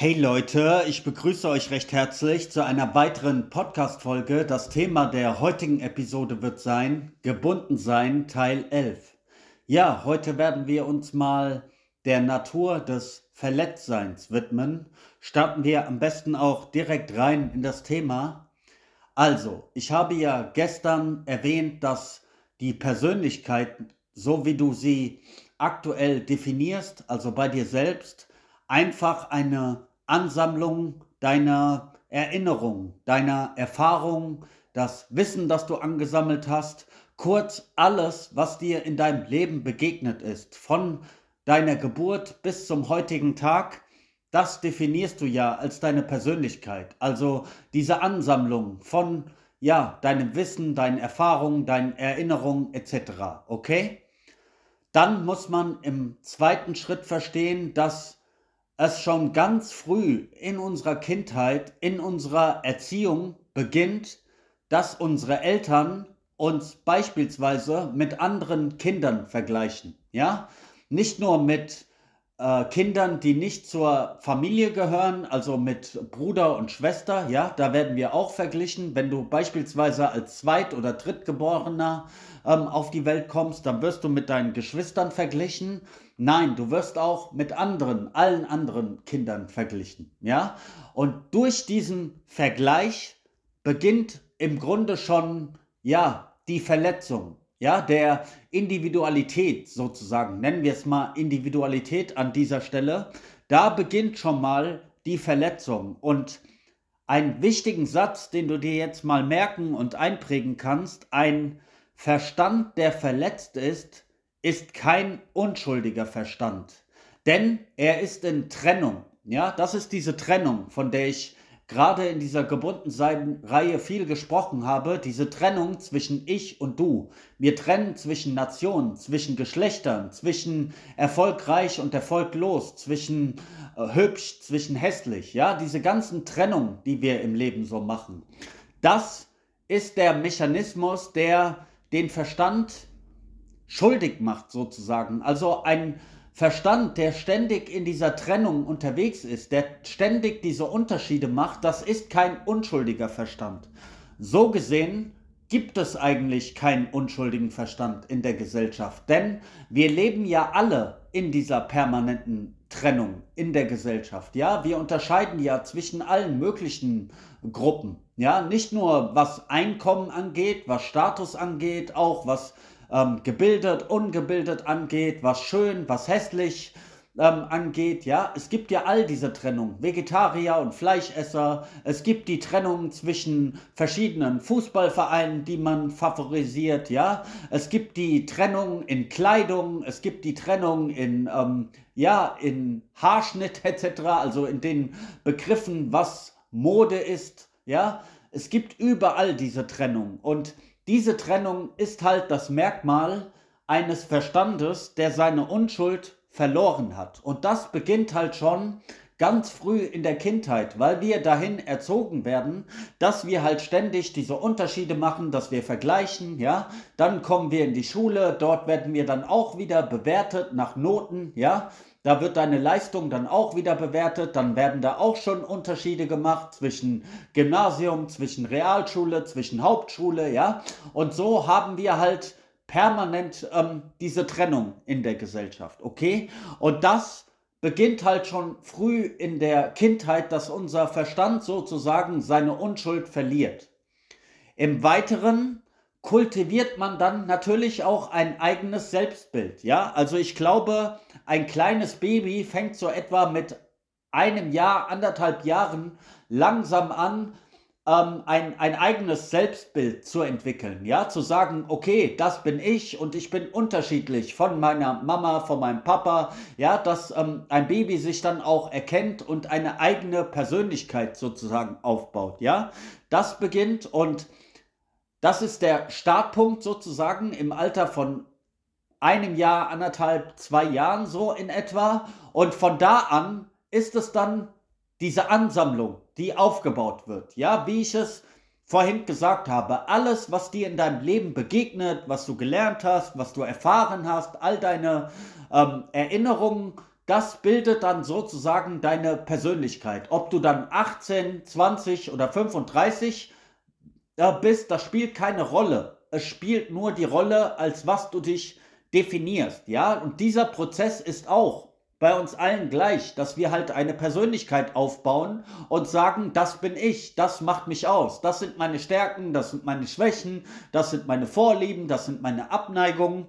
Hey Leute, ich begrüße euch recht herzlich zu einer weiteren Podcast-Folge. Das Thema der heutigen Episode wird sein Gebunden sein Teil 11. Ja, heute werden wir uns mal der Natur des Verletztseins widmen. Starten wir am besten auch direkt rein in das Thema. Also, ich habe ja gestern erwähnt, dass die Persönlichkeit, so wie du sie aktuell definierst, also bei dir selbst, einfach eine Ansammlung deiner Erinnerung, deiner Erfahrung, das Wissen, das du angesammelt hast, kurz alles, was dir in deinem Leben begegnet ist, von deiner Geburt bis zum heutigen Tag, das definierst du ja als deine Persönlichkeit. Also diese Ansammlung von ja, deinem Wissen, deinen Erfahrungen, deinen Erinnerungen etc. Okay? Dann muss man im zweiten Schritt verstehen, dass es schon ganz früh in unserer Kindheit, in unserer Erziehung beginnt, dass unsere Eltern uns beispielsweise mit anderen Kindern vergleichen. Ja, nicht nur mit äh, Kindern, die nicht zur Familie gehören, also mit Bruder und Schwester, ja, da werden wir auch verglichen. Wenn du beispielsweise als Zweit- oder Drittgeborener ähm, auf die Welt kommst, dann wirst du mit deinen Geschwistern verglichen. Nein, du wirst auch mit anderen, allen anderen Kindern verglichen, ja. Und durch diesen Vergleich beginnt im Grunde schon, ja, die Verletzung ja, der Individualität sozusagen, nennen wir es mal Individualität an dieser Stelle, da beginnt schon mal die Verletzung. Und einen wichtigen Satz, den du dir jetzt mal merken und einprägen kannst, ein Verstand, der verletzt ist, ist kein unschuldiger Verstand. Denn er ist in Trennung. Ja, das ist diese Trennung, von der ich gerade in dieser gebunden Reihe viel gesprochen habe, diese Trennung zwischen ich und du. Wir trennen zwischen Nationen, zwischen Geschlechtern, zwischen erfolgreich und erfolglos, zwischen äh, hübsch, zwischen hässlich, ja, diese ganzen Trennungen, die wir im Leben so machen. Das ist der Mechanismus, der den Verstand schuldig macht sozusagen. Also ein Verstand, der ständig in dieser Trennung unterwegs ist, der ständig diese Unterschiede macht, das ist kein unschuldiger Verstand. So gesehen gibt es eigentlich keinen unschuldigen Verstand in der Gesellschaft, denn wir leben ja alle in dieser permanenten Trennung in der Gesellschaft. Ja, wir unterscheiden ja zwischen allen möglichen Gruppen. Ja, nicht nur was Einkommen angeht, was Status angeht, auch was ähm, gebildet, ungebildet angeht, was schön, was hässlich ähm, angeht. Ja, es gibt ja all diese Trennung, Vegetarier und Fleischesser. Es gibt die Trennung zwischen verschiedenen Fußballvereinen, die man favorisiert. Ja, es gibt die Trennung in Kleidung, es gibt die Trennung in ähm, ja in Haarschnitt etc. Also in den Begriffen, was Mode ist. Ja, es gibt überall diese Trennung und diese Trennung ist halt das Merkmal eines Verstandes, der seine Unschuld verloren hat. Und das beginnt halt schon ganz früh in der Kindheit, weil wir dahin erzogen werden, dass wir halt ständig diese Unterschiede machen, dass wir vergleichen, ja. Dann kommen wir in die Schule, dort werden wir dann auch wieder bewertet nach Noten, ja. Da wird deine Leistung dann auch wieder bewertet. Dann werden da auch schon Unterschiede gemacht zwischen Gymnasium, zwischen Realschule, zwischen Hauptschule, ja. Und so haben wir halt permanent ähm, diese Trennung in der Gesellschaft, okay? Und das beginnt halt schon früh in der Kindheit, dass unser Verstand sozusagen seine Unschuld verliert. Im Weiteren kultiviert man dann natürlich auch ein eigenes Selbstbild. Ja, also ich glaube, ein kleines Baby fängt so etwa mit einem Jahr, anderthalb Jahren langsam an, ähm, ein, ein eigenes Selbstbild zu entwickeln. Ja, zu sagen, okay, das bin ich und ich bin unterschiedlich von meiner Mama, von meinem Papa. Ja, dass ähm, ein Baby sich dann auch erkennt und eine eigene Persönlichkeit sozusagen aufbaut. Ja, das beginnt und das ist der Startpunkt sozusagen im Alter von einem Jahr, anderthalb, zwei Jahren so in etwa. Und von da an ist es dann diese Ansammlung, die aufgebaut wird. Ja, wie ich es vorhin gesagt habe, alles, was dir in deinem Leben begegnet, was du gelernt hast, was du erfahren hast, all deine ähm, Erinnerungen, das bildet dann sozusagen deine Persönlichkeit. Ob du dann 18, 20 oder 35 äh, bist, das spielt keine Rolle. Es spielt nur die Rolle, als was du dich definierst, ja? Und dieser Prozess ist auch bei uns allen gleich, dass wir halt eine Persönlichkeit aufbauen und sagen, das bin ich, das macht mich aus, das sind meine Stärken, das sind meine Schwächen, das sind meine Vorlieben, das sind meine Abneigungen.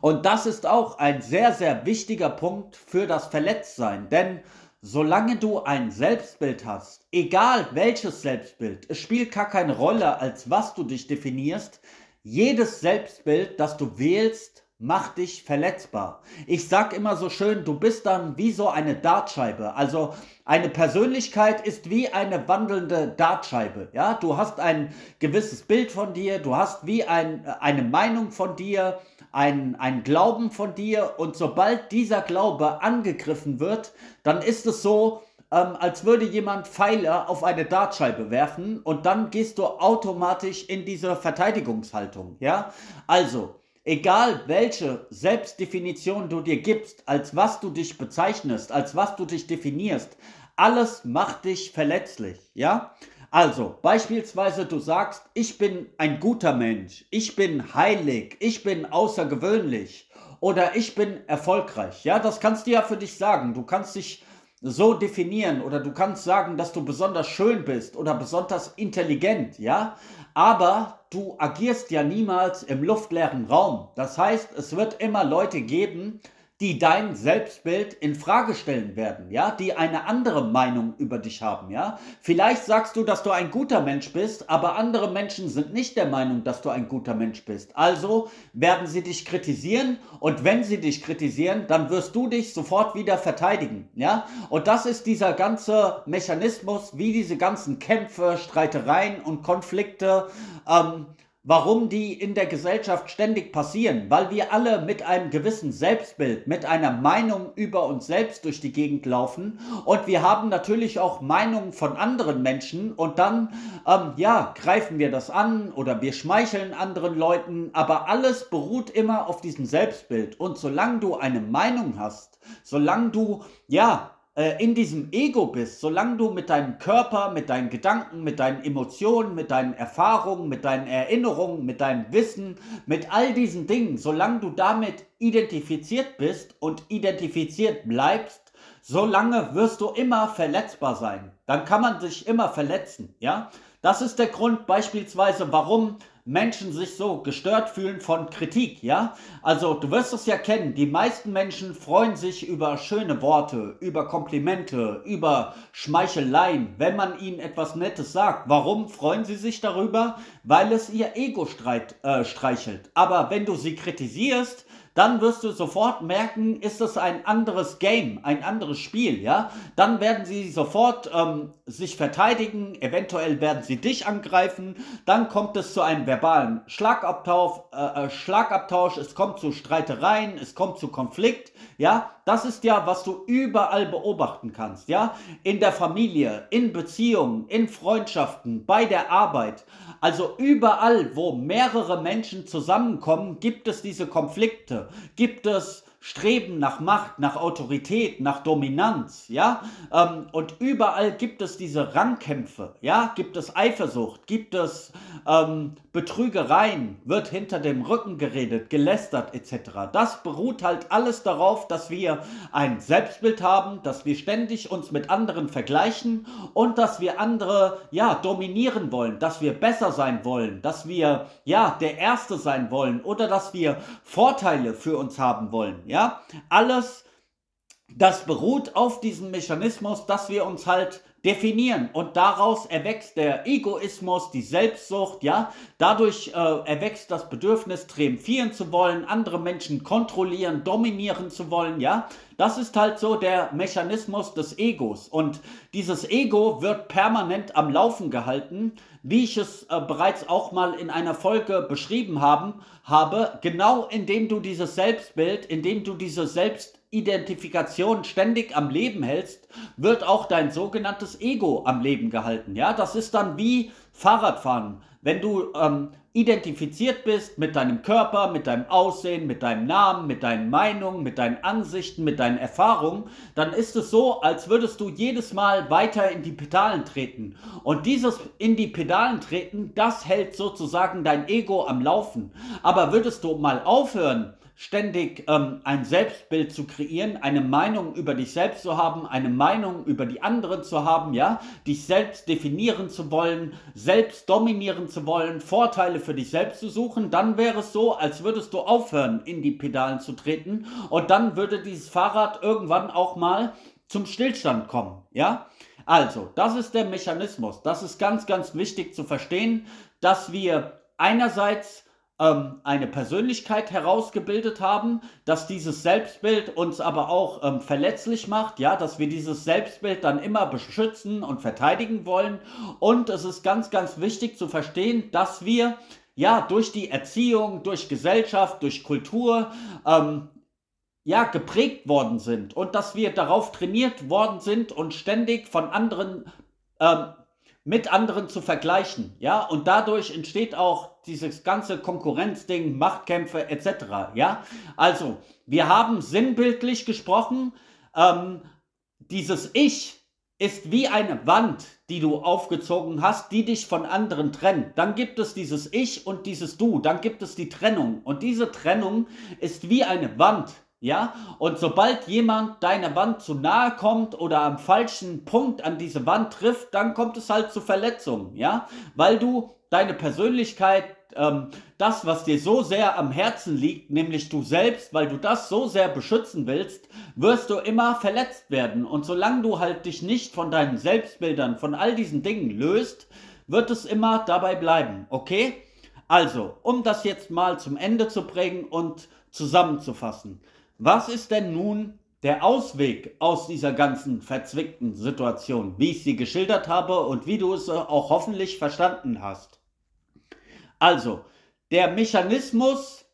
Und das ist auch ein sehr, sehr wichtiger Punkt für das Verletztsein. Denn solange du ein Selbstbild hast, egal welches Selbstbild, es spielt gar keine Rolle, als was du dich definierst, jedes Selbstbild, das du wählst, macht dich verletzbar. Ich sag immer so schön, du bist dann wie so eine Dartscheibe. Also eine Persönlichkeit ist wie eine wandelnde Dartscheibe. Ja, du hast ein gewisses Bild von dir, du hast wie ein, eine Meinung von dir, ein, ein Glauben von dir und sobald dieser Glaube angegriffen wird, dann ist es so, ähm, als würde jemand Pfeile auf eine Dartscheibe werfen und dann gehst du automatisch in diese Verteidigungshaltung. Ja, also egal welche Selbstdefinition du dir gibst, als was du dich bezeichnest, als was du dich definierst, alles macht dich verletzlich. Ja, also, beispielsweise du sagst, ich bin ein guter Mensch, ich bin heilig, ich bin außergewöhnlich oder ich bin erfolgreich. Ja, das kannst du ja für dich sagen. Du kannst dich so definieren oder du kannst sagen, dass du besonders schön bist oder besonders intelligent, ja? Aber du agierst ja niemals im luftleeren Raum. Das heißt, es wird immer Leute geben, die dein Selbstbild in Frage stellen werden, ja, die eine andere Meinung über dich haben, ja. Vielleicht sagst du, dass du ein guter Mensch bist, aber andere Menschen sind nicht der Meinung, dass du ein guter Mensch bist. Also werden sie dich kritisieren und wenn sie dich kritisieren, dann wirst du dich sofort wieder verteidigen, ja. Und das ist dieser ganze Mechanismus, wie diese ganzen Kämpfe, Streitereien und Konflikte ähm, warum die in der Gesellschaft ständig passieren, weil wir alle mit einem gewissen Selbstbild, mit einer Meinung über uns selbst durch die Gegend laufen. Und wir haben natürlich auch Meinungen von anderen Menschen. Und dann, ähm, ja, greifen wir das an oder wir schmeicheln anderen Leuten, aber alles beruht immer auf diesem Selbstbild. Und solange du eine Meinung hast, solange du, ja, äh, in diesem Ego bist, solange du mit deinem Körper, mit deinen Gedanken, mit deinen Emotionen, mit deinen Erfahrungen, mit deinen Erinnerungen, mit deinem Wissen, mit all diesen Dingen, solange du damit identifiziert bist und identifiziert bleibst, solange wirst du immer verletzbar sein. Dann kann man sich immer verletzen, ja? Das ist der Grund beispielsweise, warum Menschen sich so gestört fühlen von Kritik, ja? Also, du wirst es ja kennen, die meisten Menschen freuen sich über schöne Worte, über Komplimente, über Schmeicheleien, wenn man ihnen etwas Nettes sagt. Warum freuen sie sich darüber? Weil es ihr Ego streit, äh, streichelt. Aber wenn du sie kritisierst, dann wirst du sofort merken, ist es ein anderes Game, ein anderes Spiel, ja? Dann werden sie sofort ähm, sich verteidigen, eventuell werden sie dich angreifen, dann kommt es zu einem verbalen Schlagabtausch, äh, äh, Schlagabtausch, es kommt zu Streitereien, es kommt zu Konflikt, ja? Das ist ja, was du überall beobachten kannst, ja? In der Familie, in Beziehungen, in Freundschaften, bei der Arbeit. Also überall, wo mehrere Menschen zusammenkommen, gibt es diese Konflikte, gibt es Streben nach Macht, nach Autorität, nach Dominanz, ja, ähm, und überall gibt es diese Rangkämpfe, ja, gibt es Eifersucht, gibt es ähm, Betrügereien, wird hinter dem Rücken geredet, gelästert etc. Das beruht halt alles darauf, dass wir ein Selbstbild haben, dass wir ständig uns mit anderen vergleichen und dass wir andere, ja, dominieren wollen, dass wir besser sein wollen, dass wir, ja, der Erste sein wollen oder dass wir Vorteile für uns haben wollen, ja, alles, das beruht auf diesem Mechanismus, dass wir uns halt definieren. Und daraus erwächst der Egoismus, die Selbstsucht, ja, dadurch äh, erwächst das Bedürfnis, triumphieren zu wollen, andere Menschen kontrollieren, dominieren zu wollen, ja, das ist halt so der Mechanismus des Egos und dieses Ego wird permanent am Laufen gehalten, wie ich es äh, bereits auch mal in einer Folge beschrieben haben, habe, genau indem du dieses Selbstbild, indem du diese Selbst Selbstidentifikation ständig am Leben hältst, wird auch dein sogenanntes Ego am Leben gehalten. Ja, das ist dann wie Fahrradfahren. Wenn du ähm, identifiziert bist mit deinem Körper, mit deinem Aussehen, mit deinem Namen, mit deinen Meinungen, mit deinen Ansichten, mit deinen Erfahrungen, dann ist es so, als würdest du jedes Mal weiter in die Pedalen treten. Und dieses in die Pedalen treten, das hält sozusagen dein Ego am Laufen. Aber würdest du mal aufhören, ständig ähm, ein Selbstbild zu kreieren, eine Meinung über dich selbst zu haben, eine Meinung über die anderen zu haben, ja, dich selbst definieren zu wollen, selbst dominieren zu wollen, Vorteile für dich selbst zu suchen, dann wäre es so, als würdest du aufhören, in die Pedalen zu treten und dann würde dieses Fahrrad irgendwann auch mal zum Stillstand kommen, ja. Also, das ist der Mechanismus. Das ist ganz, ganz wichtig zu verstehen, dass wir einerseits ähm, eine Persönlichkeit herausgebildet haben, dass dieses Selbstbild uns aber auch ähm, verletzlich macht, ja, dass wir dieses Selbstbild dann immer beschützen und verteidigen wollen. Und es ist ganz, ganz wichtig zu verstehen, dass wir ja durch die Erziehung, durch Gesellschaft, durch Kultur, ähm, ja, geprägt worden sind und dass wir darauf trainiert worden sind und ständig von anderen ähm, mit anderen zu vergleichen, ja, und dadurch entsteht auch dieses ganze Konkurrenzding, Machtkämpfe etc., ja. Also, wir haben sinnbildlich gesprochen, ähm, dieses Ich ist wie eine Wand, die du aufgezogen hast, die dich von anderen trennt. Dann gibt es dieses Ich und dieses Du, dann gibt es die Trennung. Und diese Trennung ist wie eine Wand, ja, und sobald jemand deiner Wand zu nahe kommt oder am falschen Punkt an diese Wand trifft, dann kommt es halt zu Verletzungen, ja, weil du deine Persönlichkeit, ähm, das, was dir so sehr am Herzen liegt, nämlich du selbst, weil du das so sehr beschützen willst, wirst du immer verletzt werden. Und solange du halt dich nicht von deinen Selbstbildern, von all diesen Dingen löst, wird es immer dabei bleiben, okay? Also, um das jetzt mal zum Ende zu bringen und zusammenzufassen. Was ist denn nun der Ausweg aus dieser ganzen verzwickten Situation, wie ich sie geschildert habe und wie du es äh, auch hoffentlich verstanden hast? Also, der Mechanismus,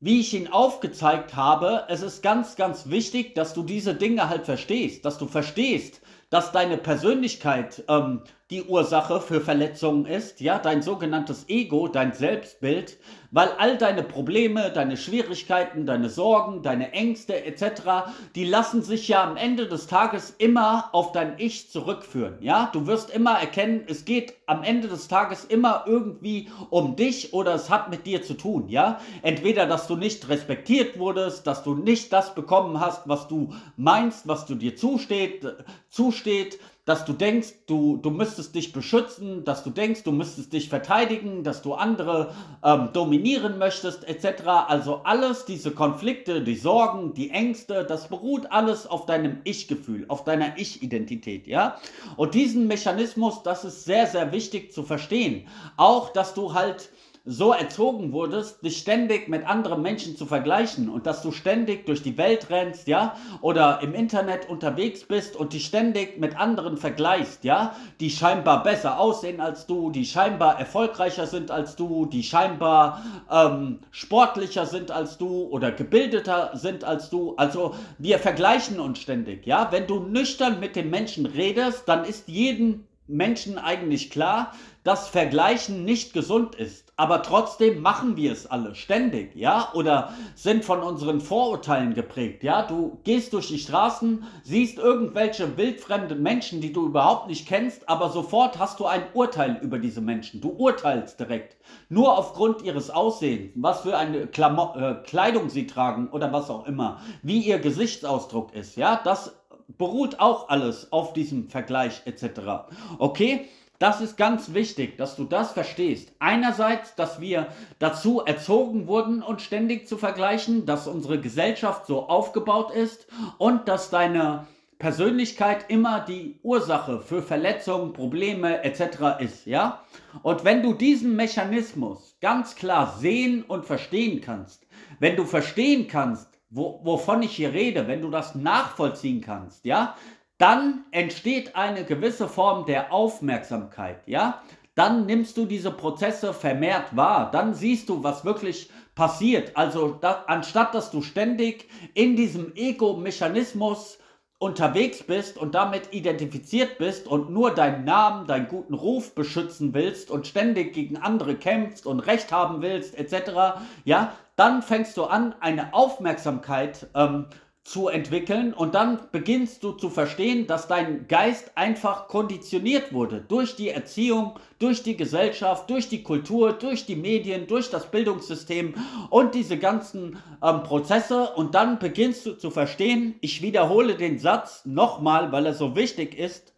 wie ich ihn aufgezeigt habe, es ist ganz, ganz wichtig, dass du diese Dinge halt verstehst, dass du verstehst, dass deine Persönlichkeit ähm, die Ursache für Verletzungen ist, ja, dein sogenanntes Ego, dein Selbstbild, weil all deine Probleme, deine Schwierigkeiten, deine Sorgen, deine Ängste etc., die lassen sich ja am Ende des Tages immer auf dein Ich zurückführen, ja? Du wirst immer erkennen, es geht am Ende des Tages immer irgendwie um dich oder es hat mit dir zu tun, ja? Entweder, dass du nicht respektiert wurdest, dass du nicht das bekommen hast, was du meinst, was du dir zusteht, zusteht, dass du denkst, du, du müsstest dich beschützen, dass du denkst, du müsstest dich verteidigen, dass du andere ähm, dominieren möchtest, etc. Also alles, diese Konflikte, die Sorgen, die Ängste, das beruht alles auf deinem Ich-Gefühl, auf deiner Ich-Identität, ja? Und diesen Mechanismus, das ist sehr, sehr wichtig zu verstehen. Auch, dass du halt so erzogen wurdest, dich ständig mit anderen Menschen zu vergleichen und dass du ständig durch die Welt rennst, ja, oder im Internet unterwegs bist und dich ständig mit anderen vergleichst, ja, die scheinbar besser aussehen als du, die scheinbar erfolgreicher sind als du, die scheinbar ähm, sportlicher sind als du oder gebildeter sind als du. Also wir vergleichen uns ständig, ja. Wenn du nüchtern mit den Menschen redest, dann ist jeden Menschen eigentlich klar, dass Vergleichen nicht gesund ist. Aber trotzdem machen wir es alle ständig, ja? Oder sind von unseren Vorurteilen geprägt, ja? Du gehst durch die Straßen, siehst irgendwelche wildfremden Menschen, die du überhaupt nicht kennst, aber sofort hast du ein Urteil über diese Menschen. Du urteilst direkt. Nur aufgrund ihres Aussehens, was für eine Klamo äh, Kleidung sie tragen oder was auch immer, wie ihr Gesichtsausdruck ist, ja? Das beruht auch alles auf diesem Vergleich etc. Okay? Das ist ganz wichtig, dass du das verstehst. Einerseits, dass wir dazu erzogen wurden, uns ständig zu vergleichen, dass unsere Gesellschaft so aufgebaut ist und dass deine Persönlichkeit immer die Ursache für Verletzungen, Probleme etc. ist, ja? Und wenn du diesen Mechanismus ganz klar sehen und verstehen kannst, wenn du verstehen kannst, wo, wovon ich hier rede, wenn du das nachvollziehen kannst, ja, dann entsteht eine gewisse Form der Aufmerksamkeit, ja? Dann nimmst du diese Prozesse vermehrt wahr, dann siehst du, was wirklich passiert. Also da, anstatt dass du ständig in diesem Ego-Mechanismus unterwegs bist und damit identifiziert bist und nur deinen Namen, deinen guten Ruf beschützen willst und ständig gegen andere kämpfst und Recht haben willst, etc., ja, dann fängst du an, eine Aufmerksamkeit ähm, zu entwickeln. Und dann beginnst du zu verstehen, dass dein Geist einfach konditioniert wurde durch die Erziehung, durch die Gesellschaft, durch die Kultur, durch die Medien, durch das Bildungssystem und diese ganzen ähm, Prozesse. Und dann beginnst du zu verstehen, ich wiederhole den Satz nochmal, weil er so wichtig ist,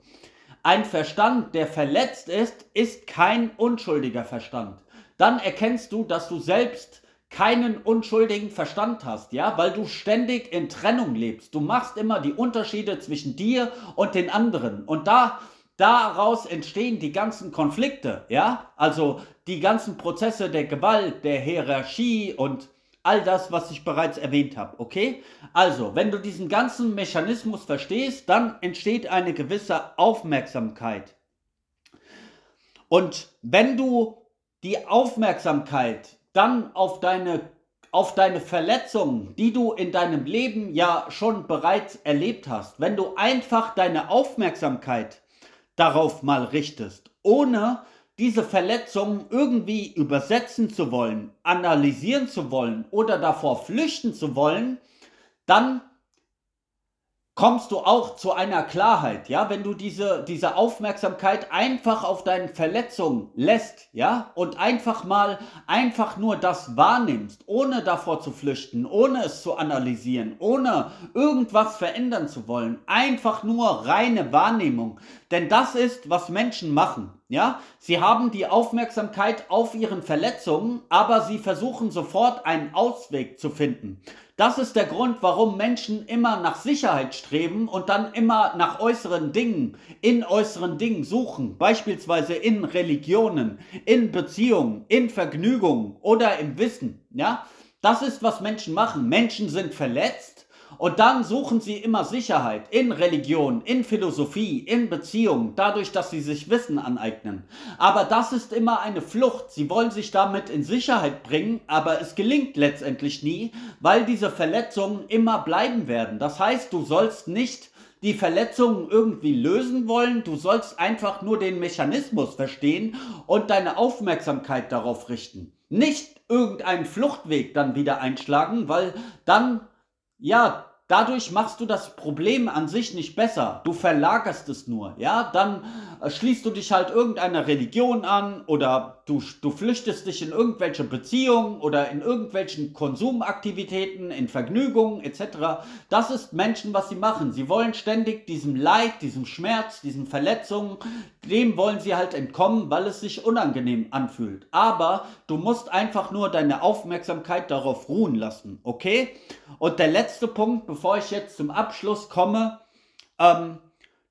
ein Verstand, der verletzt ist, ist kein unschuldiger Verstand. Dann erkennst du, dass du selbst keinen unschuldigen Verstand hast, ja, weil du ständig in Trennung lebst. Du machst immer die Unterschiede zwischen dir und den anderen und da daraus entstehen die ganzen Konflikte, ja? Also die ganzen Prozesse der Gewalt, der Hierarchie und all das, was ich bereits erwähnt habe, okay? Also, wenn du diesen ganzen Mechanismus verstehst, dann entsteht eine gewisse Aufmerksamkeit. Und wenn du die Aufmerksamkeit dann auf deine, auf deine Verletzungen, die du in deinem Leben ja schon bereits erlebt hast, wenn du einfach deine Aufmerksamkeit darauf mal richtest, ohne diese Verletzungen irgendwie übersetzen zu wollen, analysieren zu wollen oder davor flüchten zu wollen, dann kommst du auch zu einer Klarheit, ja, wenn du diese, diese Aufmerksamkeit einfach auf deine Verletzung lässt, ja, und einfach mal, einfach nur das wahrnimmst, ohne davor zu flüchten, ohne es zu analysieren, ohne irgendwas verändern zu wollen, einfach nur reine Wahrnehmung, denn das ist, was Menschen machen. Ja, sie haben die Aufmerksamkeit auf ihren Verletzungen, aber sie versuchen sofort einen Ausweg zu finden. Das ist der Grund, warum Menschen immer nach Sicherheit streben und dann immer nach äußeren Dingen, in äußeren Dingen suchen, beispielsweise in Religionen, in Beziehungen, in Vergnügungen oder im Wissen. Ja, das ist, was Menschen machen. Menschen sind verletzt und dann suchen sie immer Sicherheit in Religion, in Philosophie, in Beziehungen, dadurch, dass sie sich Wissen aneignen. Aber das ist immer eine Flucht. Sie wollen sich damit in Sicherheit bringen, aber es gelingt letztendlich nie, weil diese Verletzungen immer bleiben werden. Das heißt, du sollst nicht die Verletzungen irgendwie lösen wollen. Du sollst einfach nur den Mechanismus verstehen und deine Aufmerksamkeit darauf richten. Nicht irgendeinen Fluchtweg dann wieder einschlagen, weil dann ja, dadurch machst du das Problem an sich nicht besser. Du verlagerst es nur. Ja, dann schließt du dich halt irgendeiner Religion an oder du, du flüchtest dich in irgendwelche Beziehungen oder in irgendwelchen Konsumaktivitäten, in Vergnügungen etc. Das ist Menschen, was sie machen. Sie wollen ständig diesem Leid, diesem Schmerz, diesen Verletzungen, dem wollen sie halt entkommen, weil es sich unangenehm anfühlt. Aber du musst einfach nur deine Aufmerksamkeit darauf ruhen lassen, okay? Und der letzte Punkt, bevor ich jetzt zum Abschluss komme, ähm,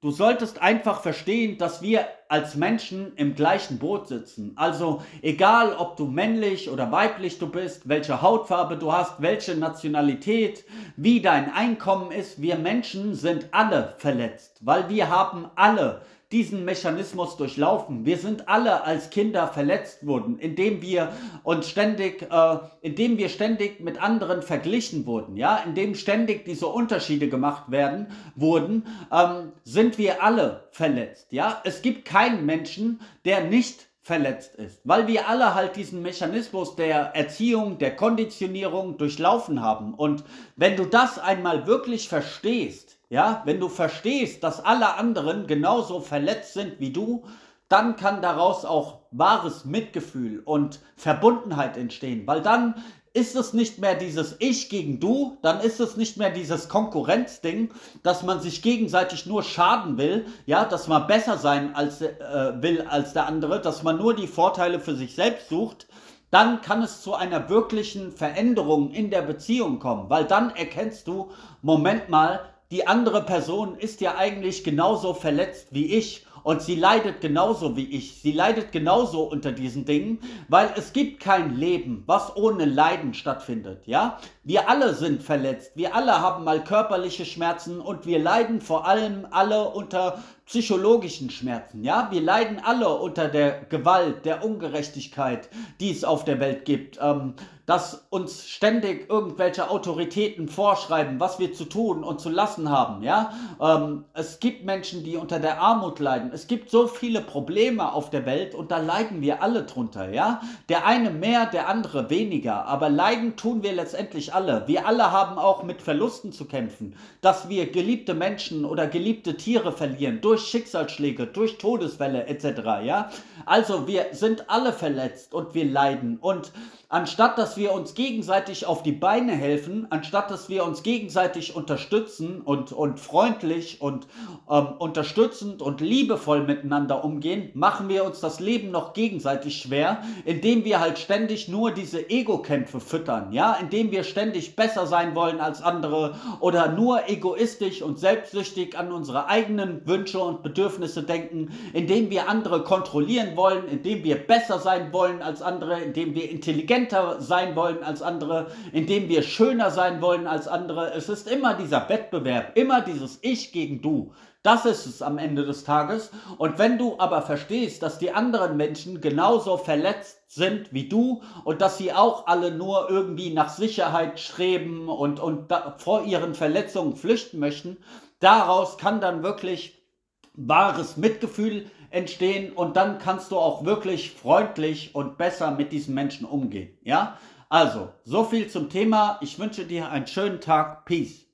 Du solltest einfach verstehen, dass wir als Menschen im gleichen Boot sitzen. Also egal, ob du männlich oder weiblich du bist, welche Hautfarbe du hast, welche Nationalität, wie dein Einkommen ist, wir Menschen sind alle verletzt, weil wir haben alle diesen Mechanismus durchlaufen. Wir sind alle als Kinder verletzt worden, indem wir uns ständig, äh, indem wir ständig mit anderen verglichen wurden, ja, indem ständig diese Unterschiede gemacht werden wurden, ähm, sind wir alle verletzt, ja. Es gibt keinen Menschen, der nicht verletzt ist, weil wir alle halt diesen Mechanismus der Erziehung, der Konditionierung durchlaufen haben. Und wenn du das einmal wirklich verstehst, ja, wenn du verstehst, dass alle anderen genauso verletzt sind wie du, dann kann daraus auch wahres Mitgefühl und Verbundenheit entstehen, weil dann ist es nicht mehr dieses Ich gegen Du, dann ist es nicht mehr dieses Konkurrenzding, dass man sich gegenseitig nur schaden will, ja, dass man besser sein als, äh, will als der andere, dass man nur die Vorteile für sich selbst sucht, dann kann es zu einer wirklichen Veränderung in der Beziehung kommen, weil dann erkennst du, Moment mal, die andere Person ist ja eigentlich genauso verletzt wie ich und sie leidet genauso wie ich. Sie leidet genauso unter diesen Dingen, weil es gibt kein Leben, was ohne Leiden stattfindet, ja? Wir alle sind verletzt. Wir alle haben mal körperliche Schmerzen und wir leiden vor allem alle unter psychologischen Schmerzen, ja. Wir leiden alle unter der Gewalt, der Ungerechtigkeit, die es auf der Welt gibt. Ähm, dass uns ständig irgendwelche Autoritäten vorschreiben, was wir zu tun und zu lassen haben. Ja, ähm, es gibt Menschen, die unter der Armut leiden. Es gibt so viele Probleme auf der Welt und da leiden wir alle drunter. Ja, der eine mehr, der andere weniger, aber leiden tun wir letztendlich alle. Wir alle haben auch mit Verlusten zu kämpfen, dass wir geliebte Menschen oder geliebte Tiere verlieren durch Schicksalsschläge, durch Todesfälle etc. Ja, also wir sind alle verletzt und wir leiden und anstatt dass wir uns gegenseitig auf die Beine helfen, anstatt dass wir uns gegenseitig unterstützen und, und freundlich und ähm, unterstützend und liebevoll miteinander umgehen, machen wir uns das Leben noch gegenseitig schwer, indem wir halt ständig nur diese Ego-Kämpfe füttern, ja, indem wir ständig besser sein wollen als andere oder nur egoistisch und selbstsüchtig an unsere eigenen Wünsche und Bedürfnisse denken, indem wir andere kontrollieren wollen, indem wir besser sein wollen als andere, indem wir intelligenter sein wollen als andere, indem wir schöner sein wollen als andere. Es ist immer dieser Wettbewerb, immer dieses Ich gegen Du. Das ist es am Ende des Tages. Und wenn du aber verstehst, dass die anderen Menschen genauso verletzt sind wie du und dass sie auch alle nur irgendwie nach Sicherheit streben und, und vor ihren Verletzungen flüchten möchten, daraus kann dann wirklich wahres Mitgefühl entstehen und dann kannst du auch wirklich freundlich und besser mit diesen Menschen umgehen. Ja? Also, so viel zum Thema. Ich wünsche dir einen schönen Tag. Peace.